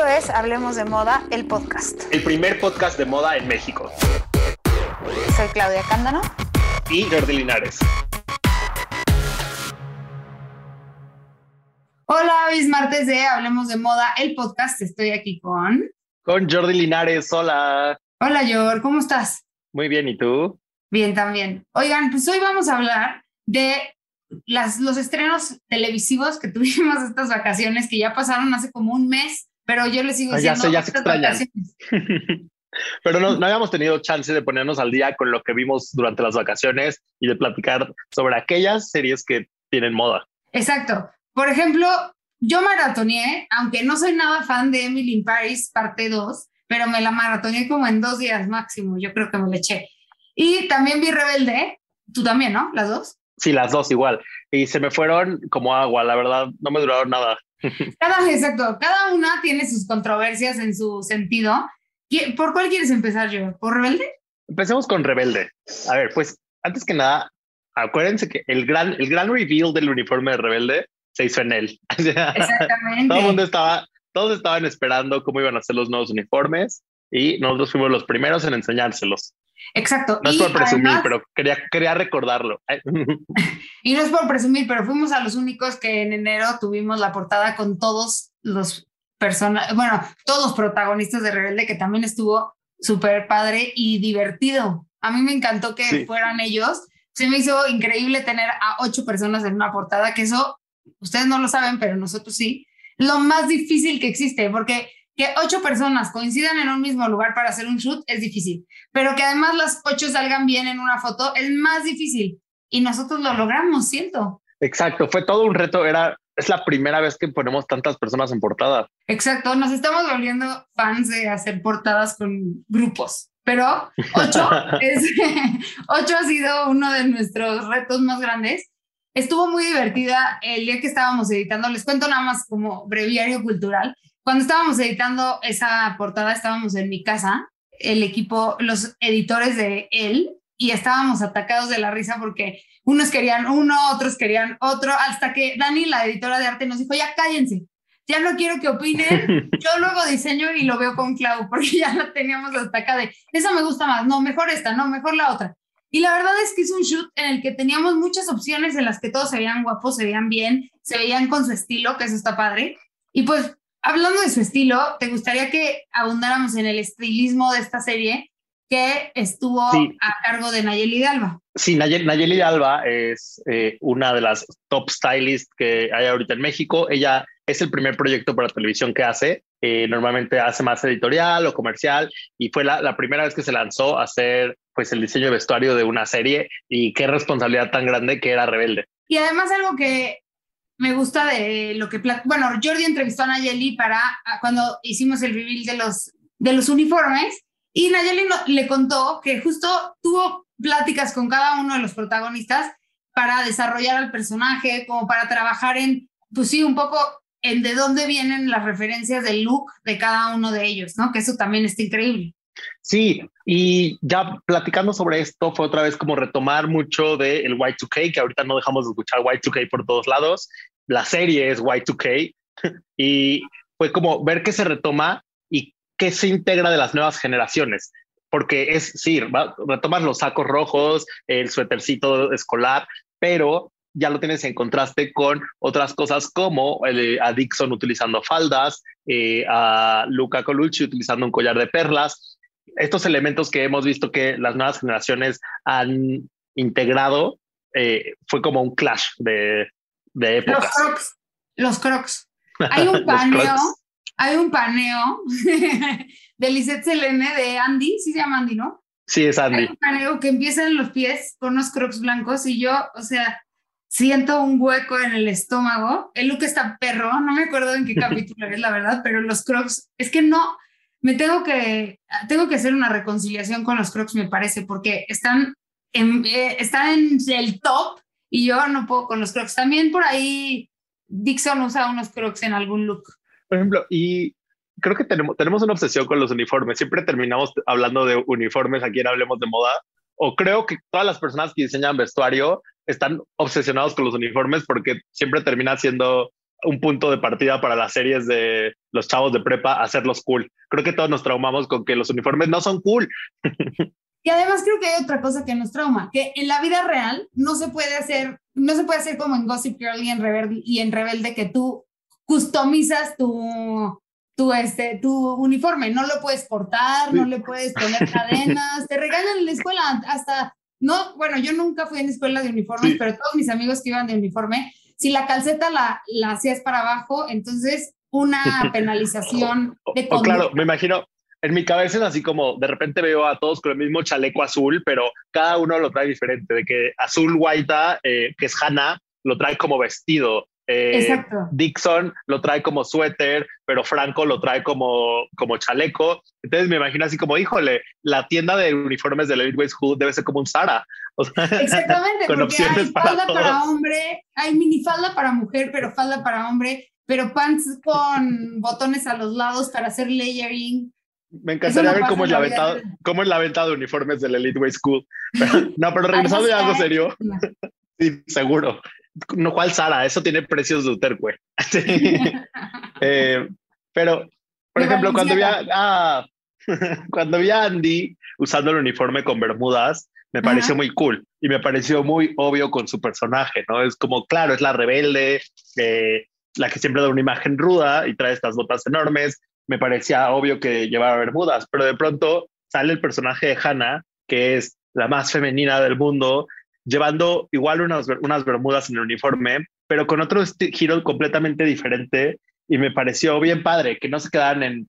Esto es Hablemos de Moda, el podcast. El primer podcast de moda en México. Soy Claudia Cándano. Y Jordi Linares. Hola, hoy es martes de Hablemos de Moda, el podcast. Estoy aquí con... Con Jordi Linares, hola. Hola, Jor, ¿cómo estás? Muy bien, ¿y tú? Bien, también. Oigan, pues hoy vamos a hablar de las, los estrenos televisivos que tuvimos estas vacaciones, que ya pasaron hace como un mes, pero yo les sigo diciendo... Ah, ya sé, ya se pero no, no habíamos tenido chance de ponernos al día con lo que vimos durante las vacaciones y de platicar sobre aquellas series que tienen moda. Exacto. Por ejemplo, yo maratoneé, aunque no soy nada fan de Emily in Paris, parte 2, pero me la maratoneé como en dos días máximo, yo creo que me la eché. Y también vi Rebelde, tú también, ¿no? ¿Las dos? Sí, las dos igual. Y se me fueron como agua, la verdad, no me duraron nada. Cada, exacto, cada una tiene sus controversias en su sentido. ¿Por cuál quieres empezar yo? ¿Por Rebelde? Empecemos con Rebelde. A ver, pues antes que nada, acuérdense que el gran, el gran reveal del uniforme de Rebelde se hizo en él. Exactamente. Todo el mundo estaba, todos estaban esperando cómo iban a ser los nuevos uniformes y nosotros fuimos los primeros en enseñárselos. Exacto. No es por presumir, pero quería, quería recordarlo. y no es por presumir, pero fuimos a los únicos que en enero tuvimos la portada con todos los personas, bueno, todos los protagonistas de Rebelde, que también estuvo súper padre y divertido. A mí me encantó que fueran ellos. Se me hizo increíble tener a ocho personas en una portada, que eso ustedes no lo saben, pero nosotros sí, lo más difícil que existe, porque que ocho personas coincidan en un mismo lugar para hacer un shoot es difícil, pero que además las ocho salgan bien en una foto es más difícil. Y nosotros lo logramos, siento. Exacto, fue todo un reto, era, es la primera vez que ponemos tantas personas en portada. Exacto, nos estamos volviendo fans de hacer portadas con grupos, pero ocho, es, ocho ha sido uno de nuestros retos más grandes Estuvo muy divertida el día que estábamos editando. Les cuento nada más como breviario cultural. Cuando estábamos editando esa portada, estábamos en mi casa, el equipo, los editores de él, y estábamos atacados de la risa porque unos querían uno, otros querían otro, hasta que Dani, la editora de arte, nos dijo, ya cállense, ya no quiero que opinen, yo luego diseño y lo veo con Clau, porque ya la teníamos hasta acá de, esa me gusta más, no, mejor esta, no, mejor la otra. Y la verdad es que es un shoot en el que teníamos muchas opciones en las que todos se veían guapos, se veían bien, se veían con su estilo, que eso está padre. Y pues, hablando de su estilo, ¿te gustaría que abundáramos en el estilismo de esta serie que estuvo a cargo de Nayeli de Alba? Sí, Nayeli, de Alba es eh, una de las top stylists que hay ahorita en México. Ella es el primer proyecto para televisión que hace. Eh, normalmente hace más editorial o comercial y fue la, la primera vez que se lanzó a hacer pues el diseño de vestuario de una serie y qué responsabilidad tan grande que era Rebelde. Y además algo que me gusta de lo que, bueno, Jordi entrevistó a Nayeli para cuando hicimos el reveal de los, de los uniformes y Nayeli le contó que justo tuvo pláticas con cada uno de los protagonistas para desarrollar al personaje, como para trabajar en, pues sí, un poco en de dónde vienen las referencias del look de cada uno de ellos, ¿no? Que eso también está increíble. Sí, y ya platicando sobre esto fue otra vez como retomar mucho del el Y2K, que ahorita no dejamos de escuchar Y2K por todos lados. La serie es Y2K y fue como ver qué se retoma y qué se integra de las nuevas generaciones. Porque es, sí, retomas los sacos rojos, el suétercito escolar, pero ya lo tienes en contraste con otras cosas como el, a Dixon utilizando faldas, eh, a Luca Colucci utilizando un collar de perlas estos elementos que hemos visto que las nuevas generaciones han integrado, eh, fue como un clash de, de épocas. Los crocs, los crocs. Hay un paneo, hay un paneo de Lisette Selene de Andy, sí se llama Andy, ¿no? Sí, es Andy. Hay un paneo que empieza en los pies con unos crocs blancos y yo, o sea, siento un hueco en el estómago. El look está perro, no me acuerdo en qué capítulo es la verdad, pero los crocs, es que no, me tengo que, tengo que hacer una reconciliación con los Crocs, me parece, porque están en, eh, están en el top y yo no puedo con los Crocs. También por ahí Dixon usa unos Crocs en algún look. Por ejemplo, y creo que tenemos, tenemos una obsesión con los uniformes. Siempre terminamos hablando de uniformes aquí en Hablemos de Moda. O creo que todas las personas que diseñan vestuario están obsesionados con los uniformes porque siempre termina siendo un punto de partida para las series de los chavos de prepa, hacerlos cool. Creo que todos nos traumamos con que los uniformes no son cool. Y además creo que hay otra cosa que nos trauma, que en la vida real no se puede hacer, no se puede hacer como en Gossip Girl y en Rebelde, y en Rebelde que tú customizas tu, tu, este, tu uniforme, no lo puedes cortar, no le puedes poner cadenas, te regalan en la escuela hasta, no, bueno, yo nunca fui en escuela de uniformes, pero todos mis amigos que iban de uniforme si la calceta la, la hacías para abajo, entonces una penalización de o, Claro, me imagino, en mi cabeza es así como de repente veo a todos con el mismo chaleco azul, pero cada uno lo trae diferente, de que azul guaita, eh, que es Hannah, lo trae como vestido, eh, Dixon lo trae como suéter, pero Franco lo trae como, como chaleco. Entonces me imagino así como, híjole, la tienda de uniformes de Elite School debe ser como un Zara. Exactamente, con porque opciones hay falda para, hombre, hay minifalda para mujer, pero falda para hombre, pero pants con botones a los lados para hacer layering. Me encantaría ver cómo es, la venta, cómo es la venta de uniformes del Elite Way School. no, pero regresando a algo serio. sí, seguro no cual Sara, eso tiene precios de Uterque. eh, pero, por ejemplo, cuando vi, a, ah, cuando vi a Andy usando el uniforme con bermudas, me pareció muy cool y me pareció muy obvio con su personaje, ¿no? Es como, claro, es la rebelde, eh, la que siempre da una imagen ruda y trae estas botas enormes. Me parecía obvio que llevaba bermudas, pero de pronto sale el personaje de Hannah, que es la más femenina del mundo llevando igual unas, unas bermudas en el uniforme, pero con otro giro completamente diferente y me pareció bien padre que no se quedaran en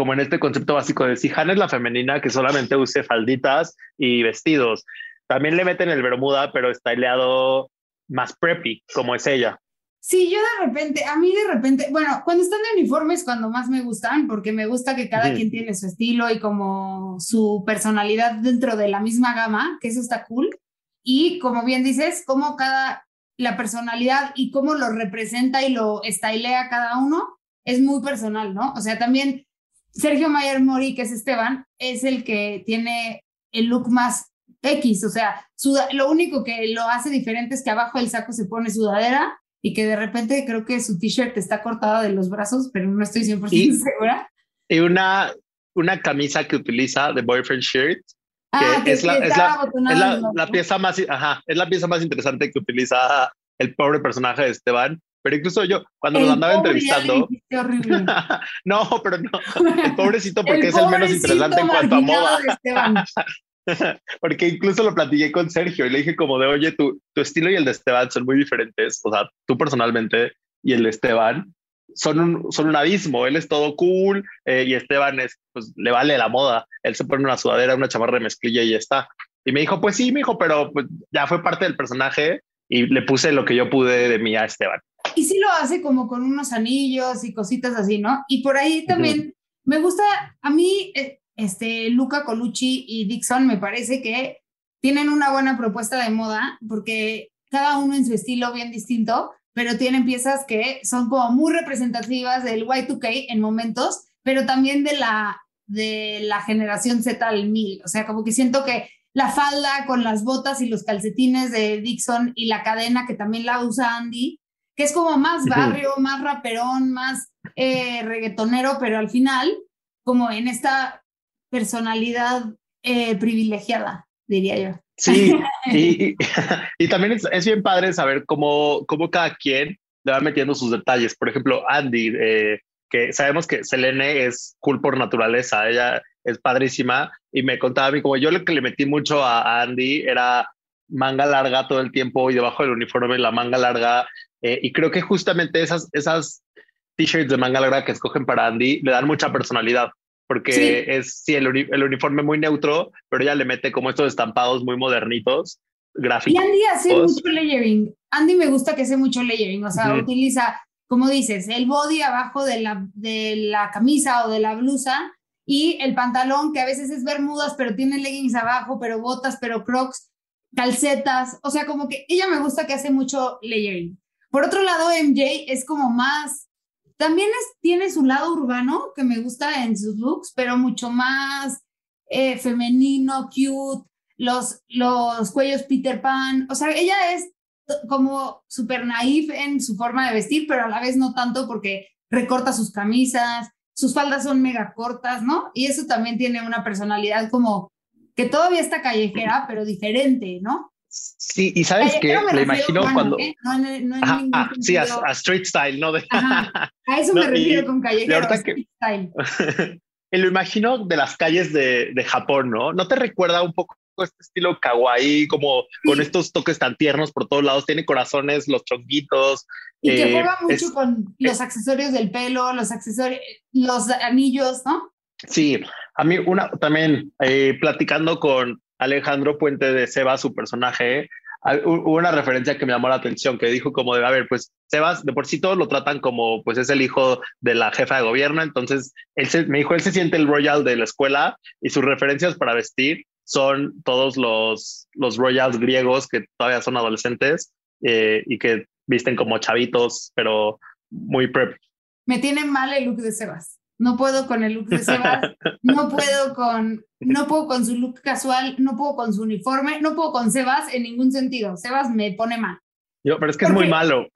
como en este concepto básico de si Hannah es la femenina que solamente use falditas y vestidos. También le meten el bermuda, pero estileado más preppy, como es ella. Sí, yo de repente, a mí de repente, bueno, cuando están de uniformes cuando más me gustan, porque me gusta que cada quien tiene su estilo y como su personalidad dentro de la misma gama, que eso está cool y como bien dices, cómo cada, la personalidad y cómo lo representa y lo estylea cada uno es muy personal, ¿no? O sea, también Sergio Mayer Mori, que es Esteban, es el que tiene el look más X, o sea, lo único que lo hace diferente es que abajo del saco se pone sudadera y que de repente creo que su t-shirt está cortada de los brazos, pero no estoy 100% segura. Y una, una camisa que utiliza de boyfriend shirt Ah, es, la, es, la, pieza más, ajá, es la pieza más interesante que utiliza el pobre personaje de Esteban. Pero incluso yo, cuando lo andaba entrevistando. no, pero no. El pobrecito, porque es el menos interesante en cuanto a moda. porque incluso lo platiqué con Sergio y le dije, como de, oye, tu, tu estilo y el de Esteban son muy diferentes. O sea, tú personalmente y el de Esteban son un, son un abismo. Él es todo cool eh, y Esteban es, pues le vale la moda. Él se pone una sudadera, una chamarra de mezclilla y ya está. Y me dijo, pues sí, me dijo, pero pues, ya fue parte del personaje y le puse lo que yo pude de mí a Esteban. Y sí lo hace como con unos anillos y cositas así, ¿no? Y por ahí también me gusta, a mí, eh, este, Luca Colucci y Dixon me parece que tienen una buena propuesta de moda porque cada uno en su estilo bien distinto pero tienen piezas que son como muy representativas del Y2K en momentos, pero también de la, de la generación Z al 1000. O sea, como que siento que la falda con las botas y los calcetines de Dixon y la cadena que también la usa Andy, que es como más barrio, más raperón, más eh, reggaetonero, pero al final, como en esta personalidad eh, privilegiada, diría yo. Sí, y, y, también es, bien padre saber cómo, cómo cada quien le va metiendo sus detalles. Por ejemplo, Andy, eh, que sabemos que Selene es cool por naturaleza, ella es padrísima y me contaba a mí como yo lo que le metí mucho a, Andy era manga larga todo el tiempo y debajo del uniforme la manga larga eh, y creo que justamente esas, esas t-shirts de manga larga que escogen para Andy le dan mucha personalidad porque es sí, el, el, uniforme muy neutro, pero ella le mete como estos estampados muy modernitos, gráficos. Y Andy hace mucho layering. Andy me gusta que hace mucho layering, o sea, utiliza, como dices, el body abajo de la, de la camisa o de la blusa y el pantalón, que a veces es bermudas, pero tiene leggings abajo, pero botas, pero crocs, calcetas, o sea, como que ella me gusta que hace mucho layering. Por otro lado, MJ es como más también tiene su lado urbano que me gusta en sus looks, pero mucho más eh, femenino, cute, los, los cuellos Peter Pan. O sea, ella es como súper naif en su forma de vestir, pero a la vez no tanto porque recorta sus camisas, sus faldas son mega cortas, ¿no? Y eso también tiene una personalidad como que todavía está callejera, pero diferente, ¿no? Sí, y sabes qué, me imagino cuando... ¿eh? No, no, sí, a, street style, ¿no? a eso me refiero con callejero, street style. lo imagino de las calles de, de Japón, ¿no? ¿No te recuerda un poco este estilo kawaii, como con estos toques tan tiernos por todos lados, tiene corazones, los chonguitos. Y que eh, juega mucho con los accesorios del pelo, los accesorios, los anillos, ¿no? Sí, a mí una también eh, platicando con Alejandro Puente de Seba, su personaje, hubo una referencia que me llamó la atención, que dijo como de, a ver, pues Sebas, de por sí todos lo tratan como, pues es el hijo de la jefa de gobierno, entonces él me dijo, él se siente el royal de la escuela y sus referencias para vestir son todos los, los royals griegos que todavía son adolescentes eh, y que visten como chavitos, pero muy prep. Me tiene mal el look de Sebas. No puedo con el look de Sebas, no puedo con, no puedo con su look casual, no puedo con su uniforme, no puedo con Sebas en ningún sentido. Sebas me pone mal. Yo, pero es que es muy malo.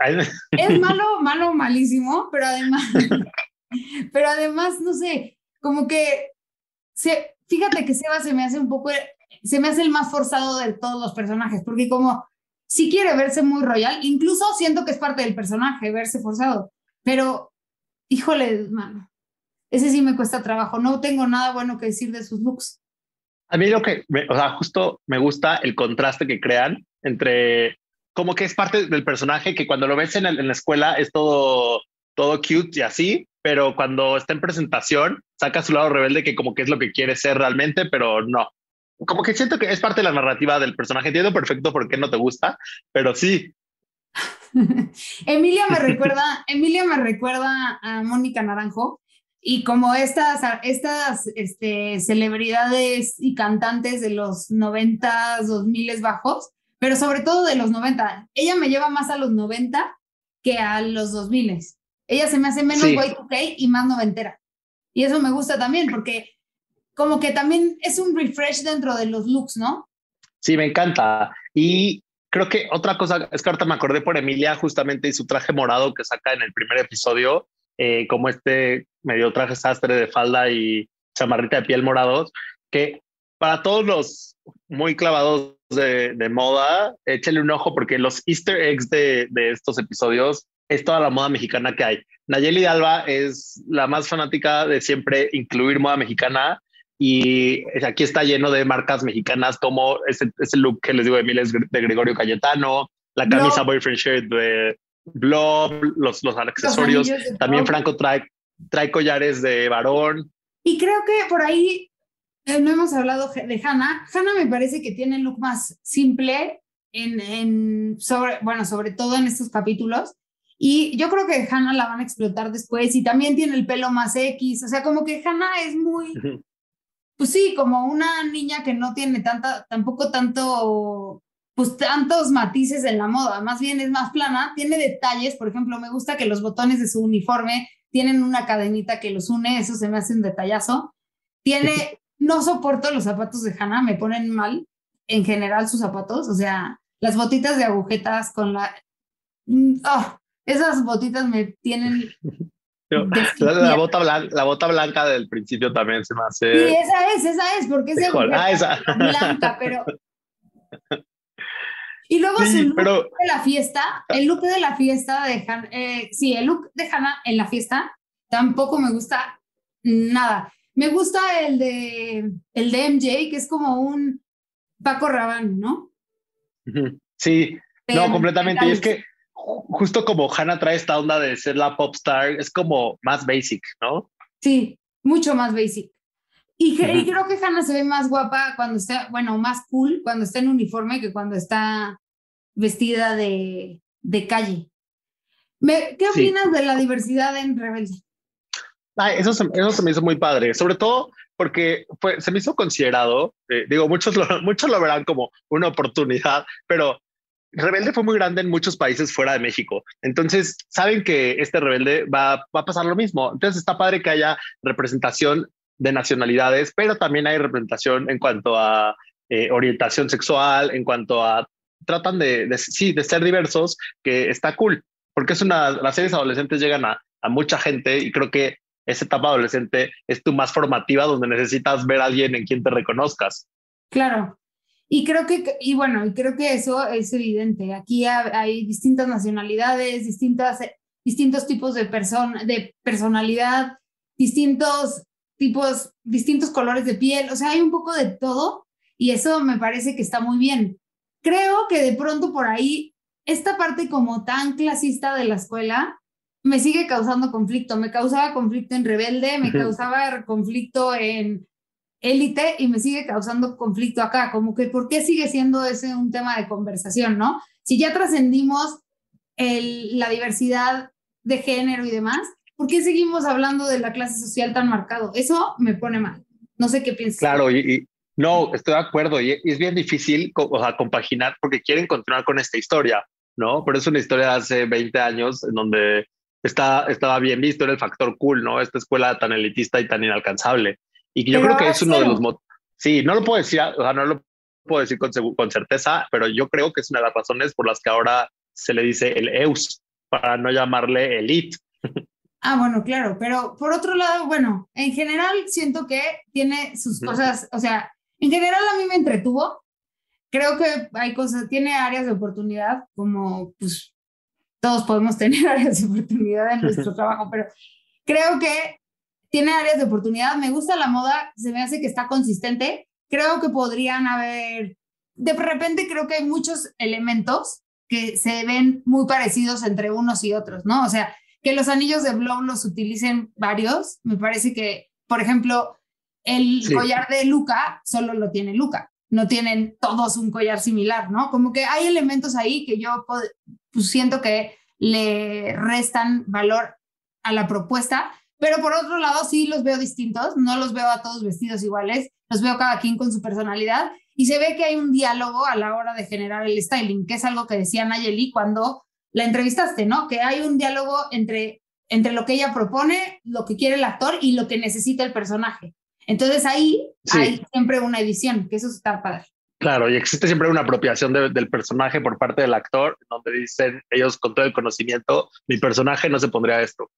Es malo, malo, malísimo, pero además, pero además, no sé, como que se, fíjate que Seba se me hace un poco, se me hace el más forzado de todos los personajes, porque como si quiere verse muy royal, incluso siento que es parte del personaje verse forzado, pero híjole, mano, ese sí me cuesta trabajo, no tengo nada bueno que decir de sus looks. A mí lo que, o sea, justo me gusta el contraste que crean entre como que es parte del personaje que cuando lo ves en, en la escuela es todo, todo cute y así, pero cuando está en presentación saca su lado rebelde que como que es lo que quiere ser realmente, pero no. Como que siento que es parte de la narrativa del personaje. Entiendo perfecto por qué no te gusta, pero sí. Emilia me recuerda, Emilia me recuerda a Mónica Naranjo y como estas, estas este, celebridades y cantantes de los 90, 2000 bajos, pero sobre todo de los 90. Ella me lleva más a los 90 que a los 2000. Ella se me hace menos sí. y y más noventera. Y eso me gusta también porque como que también es un refresh dentro de los looks, ¿no? Sí, me encanta. Y creo que otra cosa, es que ahorita me acordé por Emilia justamente y su traje morado que saca en el primer episodio, eh, como este medio traje sastre de falda y chamarrita de piel morados, que para todos los muy clavados de, de moda, échale un ojo porque los easter eggs de, de estos episodios es toda la moda mexicana que hay. Nayeli Alba es la más fanática de siempre incluir moda mexicana y aquí está lleno de marcas mexicanas como ese, ese look que les digo de miles de Gregorio Cayetano, la camisa boyfriend shirt de Blob, los, los accesorios. También Franco trae, trae collares de varón. Y creo que por ahí eh, no hemos hablado de Hannah. Hannah me parece que tiene el look más simple en, en sobre, bueno, sobre todo en estos capítulos. Y yo creo que Hannah la van a explotar después y también tiene el pelo más X, o sea, como que Hannah es muy, pues sí, como una niña que no tiene tanta, tampoco tanto, pues tantos matices en la moda, más bien es más plana, tiene detalles, por ejemplo, me gusta que los botones de su uniforme tienen una cadenita que los une, eso se me hace un detallazo. Tiene, no soporto los zapatos de Hannah, me ponen mal en general sus zapatos, o sea, las botitas de agujetas con la... Oh, esas botitas me tienen... La, bota blanca, la bota blanca del principio también se me hace... Sí, esa es, esa es, porque es ah, blanca, pero... Y luego su look de la fiesta, el look de la fiesta de Hannah, eh, sí, el look de Hannah en la fiesta tampoco me gusta nada. Me gusta el de, el de MJ, que es como un Paco Rabanne, ¿no? Sí, no, completamente. Y es que justo como Hannah trae esta onda de ser la pop star, es como más basic, ¿no? Sí, mucho más basic. Y, creo que Hannah se ve más guapa cuando está, bueno, más cool cuando está en uniforme que cuando está vestida de, de calle. ¿Qué opinas de la diversidad en Rebelde? eso, se, eso se me hizo muy padre, sobre todo porque fue, se me hizo considerado, eh, digo, muchos lo, muchos lo verán como una oportunidad, pero Rebelde fue muy grande en muchos países fuera de México. Entonces, saben que este Rebelde va, va a pasar lo mismo. Entonces, está padre que haya representación de nacionalidades, pero también hay representación en cuanto a eh, orientación sexual, en cuanto a tratan de, sí, de ser diversos, que está cool, porque es una, las series adolescentes llegan a, a mucha gente y creo que esa etapa adolescente es tu más formativa donde necesitas ver a alguien en quien te reconozcas. Claro. Y creo que, y bueno, creo que eso es evidente. Aquí hay distintas nacionalidades, distintas, distintos tipos de, persona, de personalidad, distintos tipos, distintos colores de piel, o sea, hay un poco de todo y eso me parece que está muy bien. Creo que de pronto por ahí, esta parte como tan clasista de la escuela me sigue causando conflicto. Me causaba conflicto en Rebelde, me causaba conflicto en Élite y me sigue causando conflicto acá. Como que, ¿por qué sigue siendo ese un tema de conversación, no? Si ya trascendimos la diversidad de género y demás, ¿por qué seguimos hablando de la clase social tan marcado? Eso me pone mal. No sé qué piensas. Claro, y, no, estoy de acuerdo. Y es bien difícil o sea, compaginar porque quieren continuar con esta historia, ¿no? Pero es una historia de hace 20 años en donde está, estaba bien visto, era el factor cool, ¿no? Esta escuela tan elitista y tan inalcanzable. Y yo creo que es uno de los... Sí, no lo puedo decir, o sea, no lo puedo decir con, con certeza, pero yo creo que es una de las razones por las que ahora se le dice el EUS, para no llamarle elite. Ah, bueno, claro, pero por otro lado, bueno, en general siento que tiene sus cosas, o sea, en general a mí me entretuvo. Creo que hay cosas, tiene áreas de oportunidad, como pues todos podemos tener áreas de oportunidad en nuestro trabajo, pero creo que tiene áreas de oportunidad. Me gusta la moda, se me hace que está consistente. Creo que podrían haber, de repente creo que hay muchos elementos que se ven muy parecidos entre unos y otros, ¿no? O sea, que los anillos de Blow los utilicen varios. Me parece que, por ejemplo, el collar de Luca solo lo tiene Luca. No tienen todos un collar similar, ¿no? Como que hay elementos ahí que yo pues, siento que le restan valor a la propuesta, pero por otro lado sí los veo distintos, no los veo a todos vestidos iguales, los veo cada quien con su personalidad y se ve que hay un diálogo a la hora de generar el styling, que es algo que decía Nayeli cuando la entrevistaste, ¿no? Que hay un diálogo entre, entre lo que ella propone, lo que quiere el actor y lo que necesita el personaje. Entonces ahí hay siempre una edición, que eso está padre. Claro, y existe siempre una apropiación del personaje por parte del actor, donde dicen ellos con todo el conocimiento, mi personaje no se pondría esto.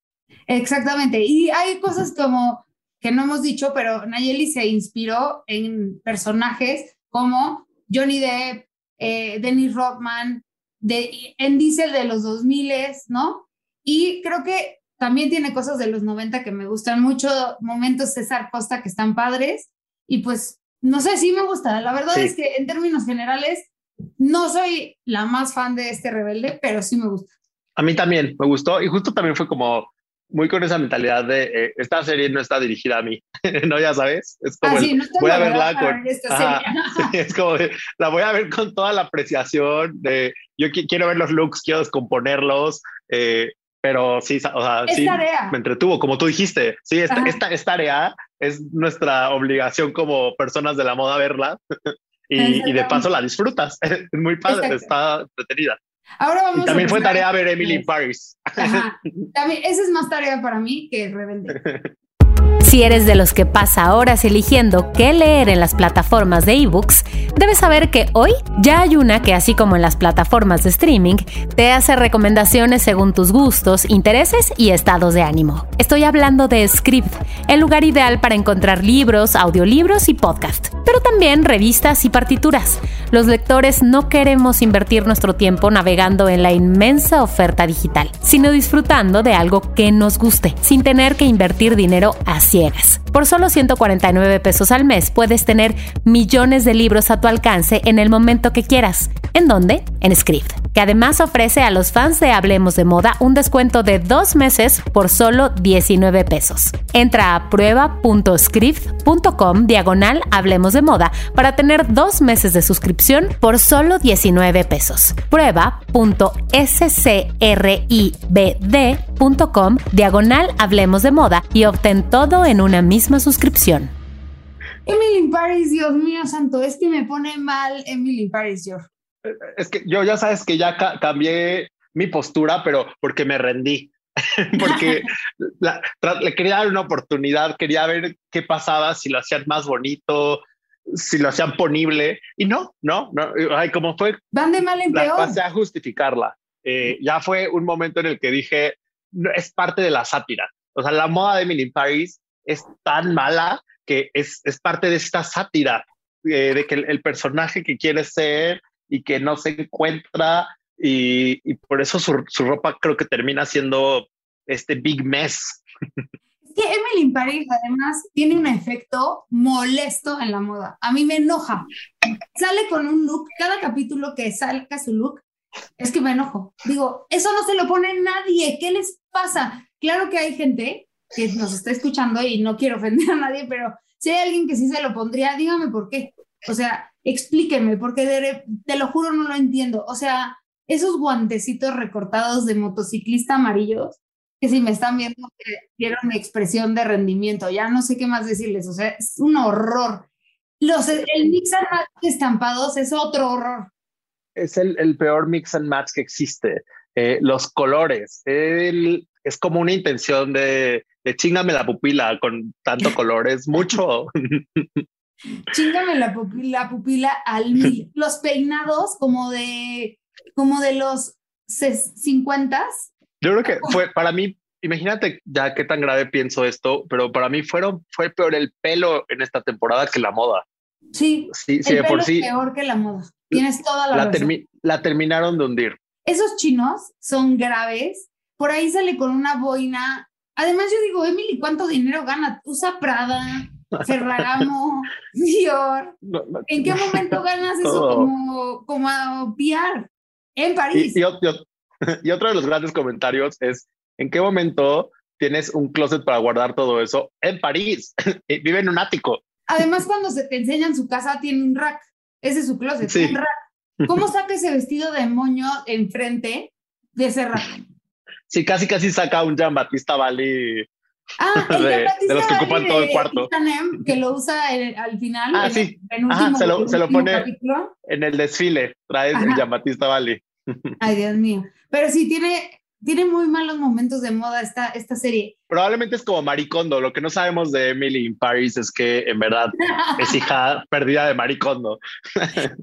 Exactamente, y hay cosas como que no hemos dicho, pero Nayeli se inspiró en personajes como Johnny Depp, eh, Dennis Rodman, de, en Diesel de los 2000, ¿no? Y creo que también tiene cosas de los 90 que me gustan mucho, momentos César Costa que están padres, y pues, no sé, sí me gusta. La verdad es que en términos generales, no soy la más fan de este rebelde, pero sí me gusta. A mí también me gustó, y justo también fue como muy con esa mentalidad de eh, esta serie no está dirigida a mí, ¿no? Ya sabes, es como ah, voy a verla con... es como la voy a ver con toda la apreciación de yo quiero ver los looks, quiero descomponerlos, eh, pero sí, o sea, sí, me entretuvo, como tú dijiste, sí, esta, esta, tarea es nuestra obligación como personas de la moda verla y, y de paso la disfrutas, es muy padre, está entretenida. Ahora vamos y también fue tarea ver Emily in Paris. También, esa es más tarea para mí que Rebelde. Si eres de los que pasa horas eligiendo qué leer en las plataformas de ebooks, debes saber que hoy ya hay una que, así como en las plataformas de streaming, te hace recomendaciones según tus gustos, intereses y estados de ánimo. Estoy hablando de Script, el lugar ideal para encontrar libros, audiolibros y podcast, pero también revistas y partituras. Los lectores no queremos invertir nuestro tiempo navegando en la inmensa oferta digital, sino disfrutando de algo que nos guste, sin tener que invertir dinero a Por solo 149 pesos al mes puedes tener millones de libros a tu alcance en el momento que quieras. ¿En dónde? En Script, que además ofrece a los fans de Hablemos de Moda un descuento de dos meses por solo 19 pesos. Entra a prueba.script.com diagonal Hablemos de Moda para tener dos meses de suscripción por solo 19 pesos. Prueba.scribd.com diagonal Hablemos de Moda y obtén todo en una misma suscripción. Emily Paris, Dios mío santo, es que me pone mal Emily Paris, yo. Es que yo ya sabes que ya cambié mi postura, pero porque me rendí. porque le quería dar una oportunidad, quería ver qué pasaba, si lo hacían más bonito. si lo hacían ponible y no, no, no, ay, como fue. Van de mal en peor. Pasé a justificarla. Eh, ya fue un momento en el que dije, no, es parte de la sátira. O sea, la moda de Emily Paris es tan mala que es, es parte de esta sátira, eh, de que el, el, personaje que quiere ser y que no se encuentra y, y por eso su, su, ropa creo que termina siendo este big mess. Es que Emily in Paris además tiene un efecto molesto en la moda. A mí me enoja. Sale con un look, cada capítulo que salga su look, es que me enojo. Digo, eso no se lo pone nadie. ¿Qué les pasa? Claro que hay gente que nos está escuchando y no quiero ofender a nadie, pero si hay alguien que sí se lo pondría, dígame por qué. O sea, explíqueme, porque te lo juro no lo entiendo. O sea, esos guantecitos recortados de motociclista amarillos, que si me están viendo, dieron expresión de rendimiento, ya no sé qué más decirles, o sea, es un horror. Los, el mix and match de estampados es otro horror. Es el, el peor mix and match que existe. Eh, los colores, el, es como una intención de, de chingame la pupila con tanto colores, mucho. chingame la pupila, la pupila al mil. Los peinados como de, como de los 50 Yo creo que fue para mí, imagínate ya qué tan grave pienso esto, pero para mí fueron, fue peor el pelo en esta temporada que la moda. Sí, sí, sí el de por sí. es peor que la moda. Tienes toda la, la, termi la terminaron de hundir. Esos chinos son graves. Por ahí sale con una boina. Además, yo digo, Emily, ¿cuánto dinero gana? Usa Prada, Ferragamo, Dior. No, no, ¿En qué momento ganas eso Todo. como, como a PR? En París. Y, y, y- y otro de los grandes comentarios es, ¿en qué momento tienes un closet para guardar todo eso? En París. Vive en un ático. Además, cuando se te enseñan su casa, tiene un rack. Ese es su closet, Sí. un rack. ¿Cómo saca ese vestido de moño enfrente de ese rack? Sí, casi casi saca un Jean Batista Bali. Ah, el De- los que ocupan todo el cuarto. Que lo usa al final. Ah, en sí. el Ajá, se lo- se lo pone- capítulo. En el desfile traes el Ajá. Jean Batista Bali. Ay, Dios mío. Pero sí, tiene, tiene muy malos momentos de moda esta, esta serie. Probablemente es como Maricondo. Lo que no sabemos de Emily in Paris es que en verdad es hija perdida de Maricondo.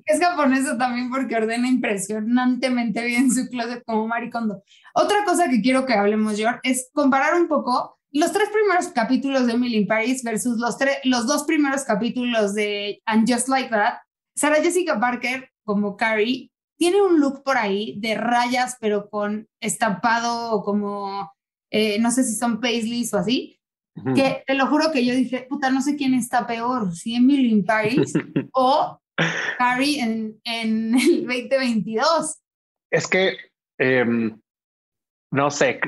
Es japonesa también porque ordena impresionantemente bien su closet como maricondo. Otra cosa que quiero que hablemos, George, es comparar un poco los tres primeros capítulos de Emily in Paris versus los, los dos primeros capítulos de And Just Like That. Sarah Jessica Parker, como Carrie, tiene un look por ahí de rayas, pero con estampado o como, eh, no sé si son paisleys o así, que te lo juro que yo dije, puta, no sé quién está peor, si Emily in Paris o Carrie en, en el 2022. Es que, em, no sé,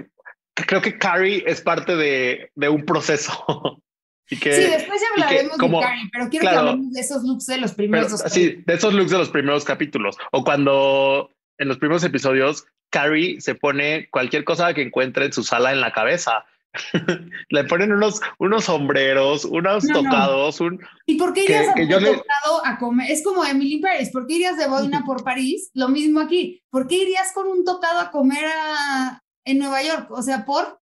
creo que Carrie es parte de, de un proceso. y que, sí, después ya que hablaremos como- de Carrie, pero quiero claro. que hablemos de esos looks de los pero, primeros dos. sí, de esos looks de los primeros capítulos. O cuando en los primeros episodios Carrie se pone cualquier cosa que encuentre en su sala en la cabeza. Le ponen unos, unos sombreros, unos No, no. tocados, un, ¿Y por qué que- irías a que yo le- a comer? Es como Emily Paris, ¿por qué irías de boina por París? Lo mismo aquí. ¿Por qué irías con un tocado a comer a- en Nueva York? O sea, por...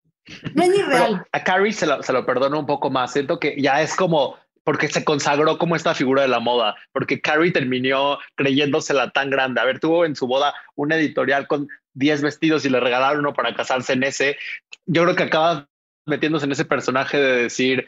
No es ni Pero real. a Carrie se lo, se lo perdono un poco más. Siento que ya es como porque se consagró como esta figura de la moda, porque Carrie terminó creyéndosela tan grande. A ver, tuvo en su boda un editorial con 10 vestidos y le regalaron uno para casarse en ese. Yo creo que acaba metiéndose en ese personaje de decir,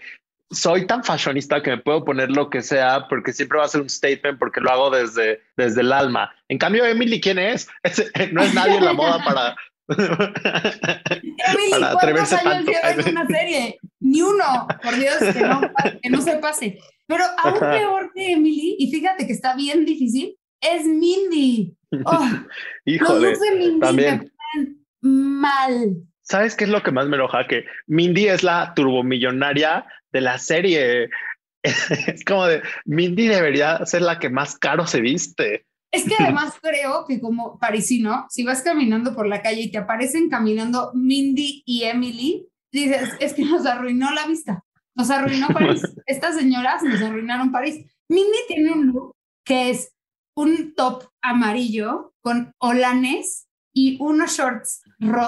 soy tan fashionista que me puedo poner lo que sea porque siempre va a ser un statement porque lo hago desde, desde el alma. En cambio, Emily, ¿quién es? Es- no es nadie en la moda para... Emily, ¿cuántos años tanto. lleva en una serie? Ni uno, por Dios, que no, que no se pase. Pero aún Ajá. peor que Emily, y fíjate que está bien difícil, es Mindy. Oh, los Híjole, looks de Mindy también. me mal. ¿Sabes qué es lo que más me enoja? Que Mindy es la turbomillonaria de la serie. Es como de Mindy debería ser la que más caro se viste. Es que además creo que como parisino, si vas caminando por la calle y te aparecen caminando Mindy y Emily, dices, es que nos arruinó la vista, nos arruinó París. Estas señoras nos arruinaron París. Mindy tiene un look que es un top amarillo con olanes y unos shorts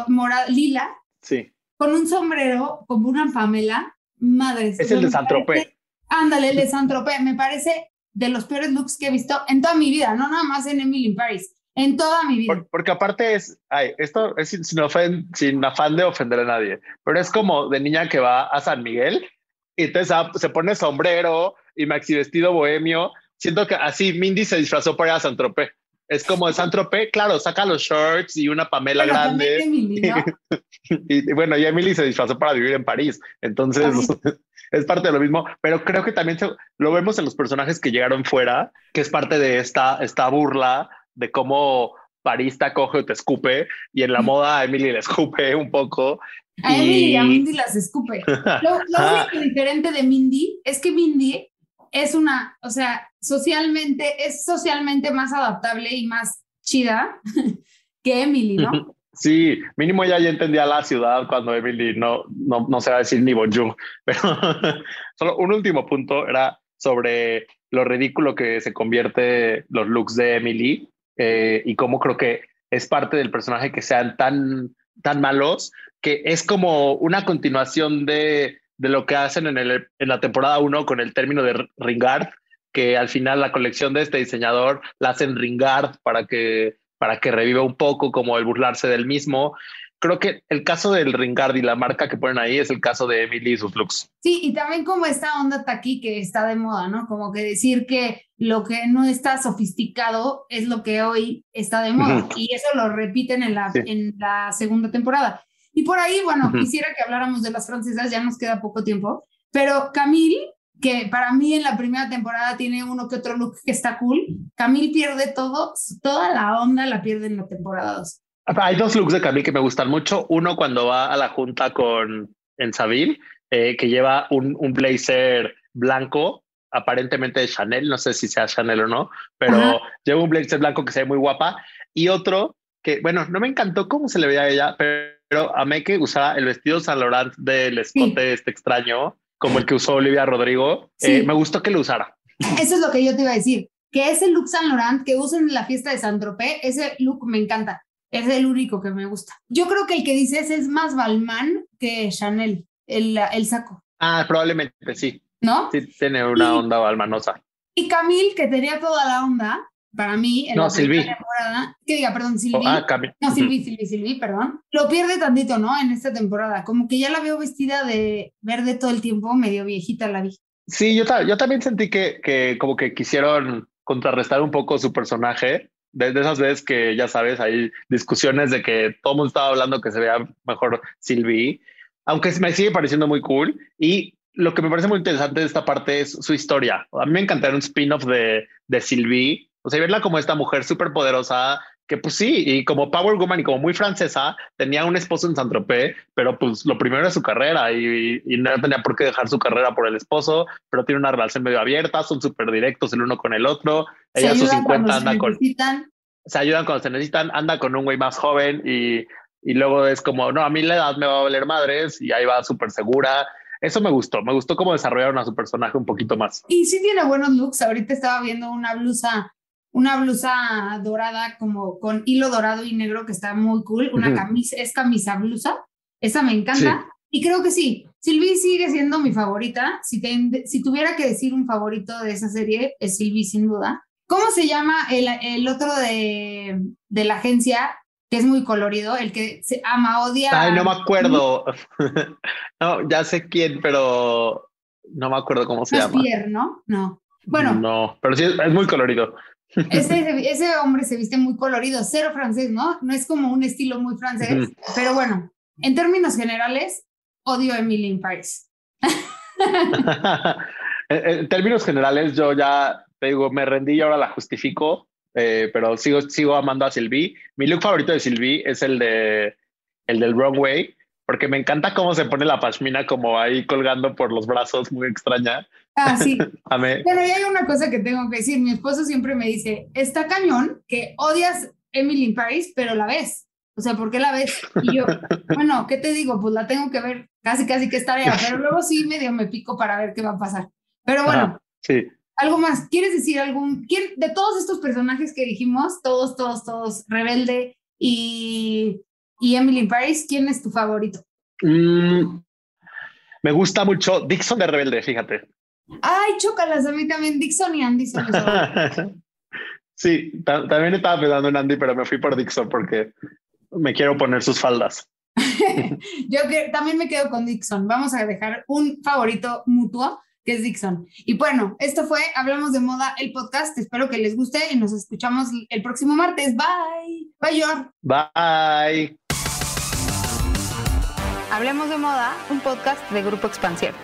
mora- lila Sí, con un sombrero como una Pamela. Madres. es el de Saint Tropez. Ándale, el de Saint Tropez. Me parece de los peores looks que he visto en toda mi vida, no nada más en Emily in Paris, en toda mi vida. porque aparte es, ay, esto es sin, sin, afán de ofender a nadie, pero es como de niña que va a San Miguel y entonces se pone sombrero y maxi vestido bohemio. Siento que así Mindy se disfrazó para ir a San Tropez. Es como de San Tropez, claro, saca los shorts y una Pamela grande. y, bueno, y Emily se disfrazó para vivir en París. Entonces es parte de lo mismo, pero creo que también lo vemos en los personajes que llegaron fuera, que es parte de esta, esta burla de cómo París te acoge o te escupe, y en la moda a Emily le escupe un poco. A Emily y a Mindy las escupe. Lo, único diferente de Mindy es que Mindy o sea, socialmente, es socialmente más adaptable y más chida que Emily, ¿no? Sí, mínimo ya ya entendía la ciudad cuando Emily no, no, no se va a decir ni bonjour, pero solo un último punto era sobre lo ridículo que se convierte los looks de Emily eh, y cómo creo que es parte del personaje que sean tan, tan malos, que es como una continuación de, de lo que hacen en, el, en la temporada 1 con el término de Ringard, que al final la colección de este diseñador la hacen Ringard para que, para que reviva un poco como el burlarse del mismo creo que el caso del Ringard y la marca que ponen ahí es el caso de Emily y sus looks. Sí, y también como esta onda aquí que está de moda, ¿no? Como que decir que lo que no está sofisticado es lo que hoy está de moda. Y eso lo repiten en la, en la segunda temporada. Y por ahí, bueno, quisiera que habláramos de las francesas, ya nos queda poco tiempo, pero Camille, que para mí en la primera temporada tiene uno que otro look que está cool, Camille pierde todo, toda la onda la pierde en la temporada 2. Hay dos looks de Camille que me gustan mucho. Uno cuando va a la junta con en Saville, eh, que lleva un, un, blazer blanco, aparentemente de Chanel, no sé si sea Chanel o no, pero lleva un blazer blanco que se ve muy guapa. Y otro que, bueno, no me encantó cómo se le veía a ella, pero amé que usara el vestido Saint Laurent del escote este extraño, como el que usó Olivia Rodrigo. Eh, me gustó que lo usara. Eso es lo que yo te iba a decir, que ese look Saint Laurent que usan en la fiesta de Saint Tropez, ese look me encanta. Es el único que me gusta. Yo creo que el que dices es más Balmain que Chanel, el, el saco. Ah, probablemente sí. ¿No? Sí, tiene una onda balmanosa. Y Camille, que tenía toda la onda, para mí, en no, la temporada, que diga, perdón, Silvi. Oh, ah. No, Silvi, Silvi, Silvi, perdón. Lo pierde tantito, ¿no? En esta temporada. Como que ya la veo vestida de verde todo el tiempo, medio viejita la vi. Sí, yo, yo también sentí que, que como que quisieron contrarrestar un poco su personaje de, esas veces que ya sabes, hay discusiones de que todo el mundo estaba hablando que se vea mejor Sylvie, aunque me sigue pareciendo muy cool. Y lo que me parece muy interesante de esta parte es su historia. A mí me encantaría un spin-off de, de Sylvie, o sea, verla como esta mujer súper poderosa que pues sí, y como Power Woman y como muy francesa, tenía un esposo en Saint-Tropez, pero pues lo primero es su carrera y, no tenía por qué dejar su carrera por el esposo, pero tiene una relación medio abierta, son súper directos el uno con el otro. Ella a sus 50 anda con... Se ayudan cuando se necesitan, anda con un güey más joven y, y luego es como, no, a mí la edad me va a valer madres y ahí va súper segura. Eso me gustó, me gustó cómo desarrollaron a su personaje un poquito más. Y sí tiene buenos looks, ahorita estaba viendo una blusa una blusa dorada como con hilo dorado y negro que está muy cool, una camisa, es camisa blusa, esa me encanta. Y creo que sí, Sylvie sigue siendo mi favorita. Si, si tuviera que decir un favorito de esa serie, es Sylvie sin duda. ¿Cómo se llama el, el otro de, de, la agencia? Que es muy colorido, el que se ama, odia. Ay, no me acuerdo. no, ya sé quién, pero no me acuerdo cómo se llama. Pierre, ¿no? No. Bueno. No, pero sí es muy colorido. Ese, ese hombre se viste muy colorido, cero francés, ¿no? No es como un estilo muy francés, pero bueno, en términos generales, odio a Emily in Paris. en, términos generales, yo ya te digo, me rendí y ahora la justifico, eh, pero sigo, sigo amando a Sylvie. Mi look favorito de Sylvie es el, de, el del Wrong Way, porque me encanta cómo se pone la pashmina como ahí colgando por los brazos, muy extraña. Ah, sí. Pero hay una cosa que tengo que decir. Mi esposo siempre me dice, está cañón que odias Emily in Paris, pero la ves. O sea, ¿por qué la ves? Y yo, bueno, ¿qué te digo? Pues la tengo que ver casi, casi que es tarea, pero luego sí medio me pico para ver qué va a pasar. Pero bueno, sí. algo más. ¿Quieres decir algún, quién, de todos estos personajes que dijimos, todos, todos, todos, Rebelde y y Emily Paris, ¿quién es tu favorito? Mm, me gusta mucho Dixon de Rebelde, fíjate. Ay, chócalas, a mí también Dixon y Andy son Sí, también estaba pensando en Andy, pero me fui por Dixon porque me quiero poner sus faldas. Yo que, también me quedo con Dixon. Vamos a dejar un favorito mutuo que es Dixon. Y bueno, esto fue Hablamos de Moda, el podcast. Espero que les guste y nos escuchamos el próximo martes. Bye. Bye, Yor. Bye. Hablemos de Moda, un podcast de Grupo Expansión.